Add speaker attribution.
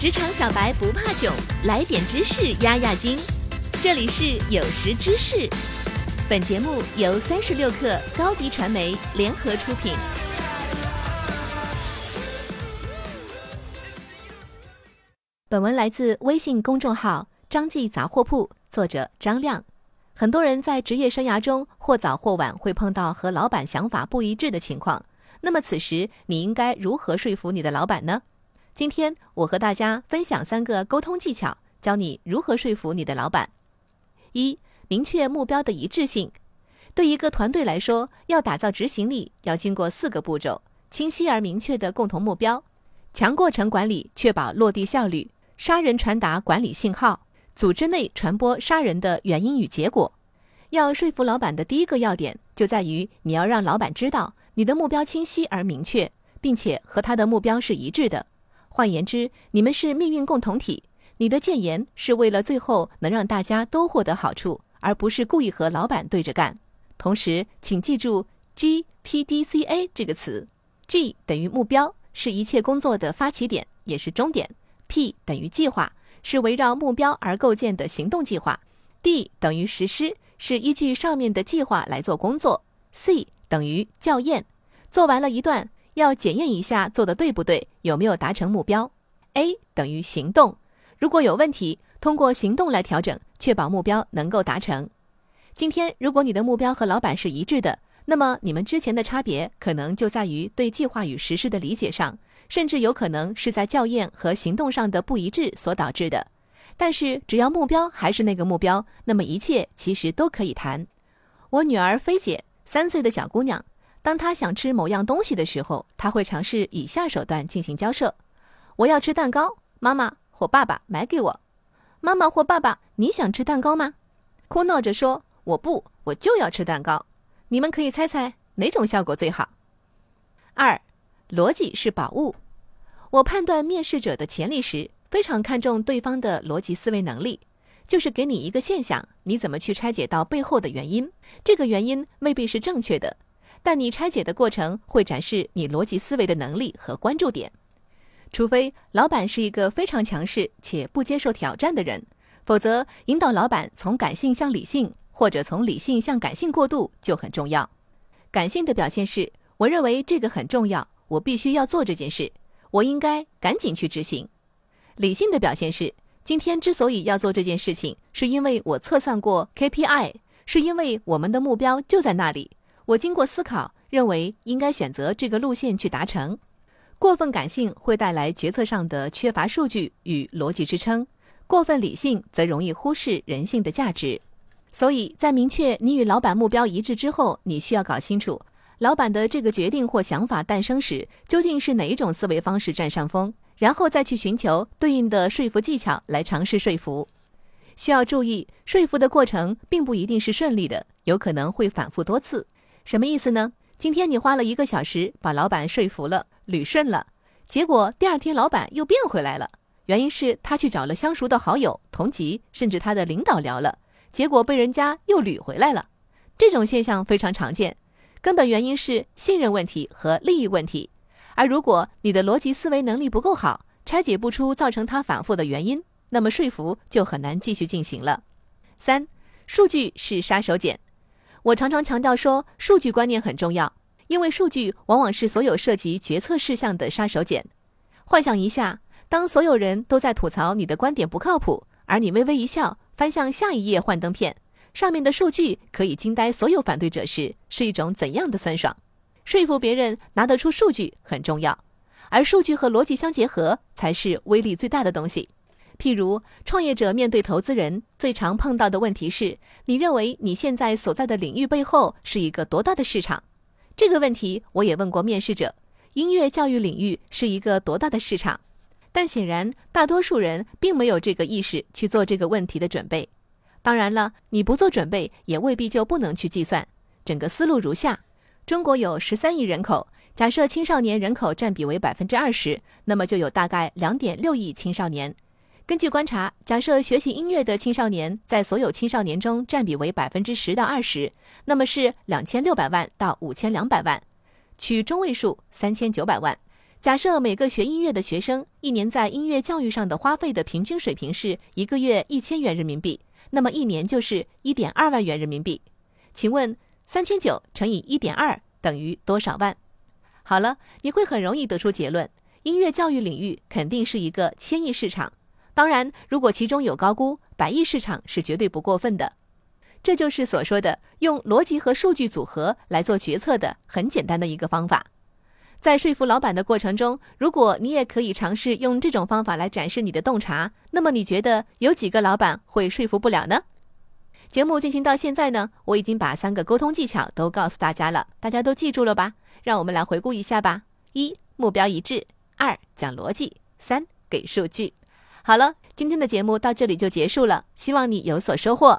Speaker 1: 职场小白不怕囧，来点知识压压惊。这里是有识知识，本节目由三十六克高低传媒联合出品。本文来自微信公众号“张记杂货铺”，作者张亮。很多人在职业生涯中或早或晚会碰到和老板想法不一致的情况，那么此时你应该如何说服你的老板呢？今天我和大家分享三个沟通技巧，教你如何说服你的老板。一、明确目标的一致性。对一个团队来说，要打造执行力，要经过四个步骤：清晰而明确的共同目标，强过程管理，确保落地效率，杀人传达管理信号，组织内传播杀人的原因与结果。要说服老板的第一个要点，就在于你要让老板知道你的目标清晰而明确，并且和他的目标是一致的。换言之，你们是命运共同体。你的谏言是为了最后能让大家都获得好处，而不是故意和老板对着干。同时，请记住 G P D C A 这个词：G 等于目标，是一切工作的发起点，也是终点；P 等于计划，是围绕目标而构建的行动计划；D 等于实施，是依据上面的计划来做工作；C 等于校验，做完了一段。要检验一下做的对不对，有没有达成目标。A 等于行动，如果有问题，通过行动来调整，确保目标能够达成。今天，如果你的目标和老板是一致的，那么你们之前的差别可能就在于对计划与实施的理解上，甚至有可能是在校验和行动上的不一致所导致的。但是，只要目标还是那个目标，那么一切其实都可以谈。我女儿菲姐，三岁的小姑娘。当他想吃某样东西的时候，他会尝试以下手段进行交涉：我要吃蛋糕，妈妈或爸爸买给我。妈妈或爸爸，你想吃蛋糕吗？哭闹着说：“我不，我就要吃蛋糕。”你们可以猜猜哪种效果最好？二，逻辑是宝物。我判断面试者的潜力时，非常看重对方的逻辑思维能力，就是给你一个现象，你怎么去拆解到背后的原因？这个原因未必是正确的。但你拆解的过程会展示你逻辑思维的能力和关注点，除非老板是一个非常强势且不接受挑战的人，否则引导老板从感性向理性，或者从理性向感性过渡就很重要。感性的表现是，我认为这个很重要，我必须要做这件事，我应该赶紧去执行。理性的表现是，今天之所以要做这件事情，是因为我测算过 KPI，是因为我们的目标就在那里。我经过思考，认为应该选择这个路线去达成。过分感性会带来决策上的缺乏数据与逻辑支撑，过分理性则容易忽视人性的价值。所以在明确你与老板目标一致之后，你需要搞清楚，老板的这个决定或想法诞生时，究竟是哪一种思维方式占上风，然后再去寻求对应的说服技巧来尝试说服。需要注意，说服的过程并不一定是顺利的，有可能会反复多次。什么意思呢？今天你花了一个小时把老板说服了，捋顺了，结果第二天老板又变回来了。原因是他去找了相熟的好友、同级，甚至他的领导聊了，结果被人家又捋回来了。这种现象非常常见，根本原因是信任问题和利益问题。而如果你的逻辑思维能力不够好，拆解不出造成他反复的原因，那么说服就很难继续进行了。三，数据是杀手锏。我常常强调说，数据观念很重要，因为数据往往是所有涉及决策事项的杀手锏。幻想一下，当所有人都在吐槽你的观点不靠谱，而你微微一笑，翻向下一页幻灯片，上面的数据可以惊呆所有反对者时，是一种怎样的酸爽？说服别人拿得出数据很重要，而数据和逻辑相结合才是威力最大的东西。譬如，创业者面对投资人最常碰到的问题是：你认为你现在所在的领域背后是一个多大的市场？这个问题我也问过面试者：音乐教育领域是一个多大的市场？但显然，大多数人并没有这个意识去做这个问题的准备。当然了，你不做准备也未必就不能去计算。整个思路如下：中国有十三亿人口，假设青少年人口占比为百分之二十，那么就有大概两点六亿青少年。根据观察，假设学习音乐的青少年在所有青少年中占比为百分之十到二十，那么是两千六百万到五千两百万，取中位数三千九百万。假设每个学音乐的学生一年在音乐教育上的花费的平均水平是一个月一千元人民币，那么一年就是一点二万元人民币。请问三千九乘以一点二等于多少万？好了，你会很容易得出结论：音乐教育领域肯定是一个千亿市场。当然，如果其中有高估，百亿市场是绝对不过分的。这就是所说的用逻辑和数据组合来做决策的很简单的一个方法。在说服老板的过程中，如果你也可以尝试用这种方法来展示你的洞察，那么你觉得有几个老板会说服不了呢？节目进行到现在呢，我已经把三个沟通技巧都告诉大家了，大家都记住了吧？让我们来回顾一下吧：一、目标一致；二、讲逻辑；三、给数据。好了，今天的节目到这里就结束了，希望你有所收获。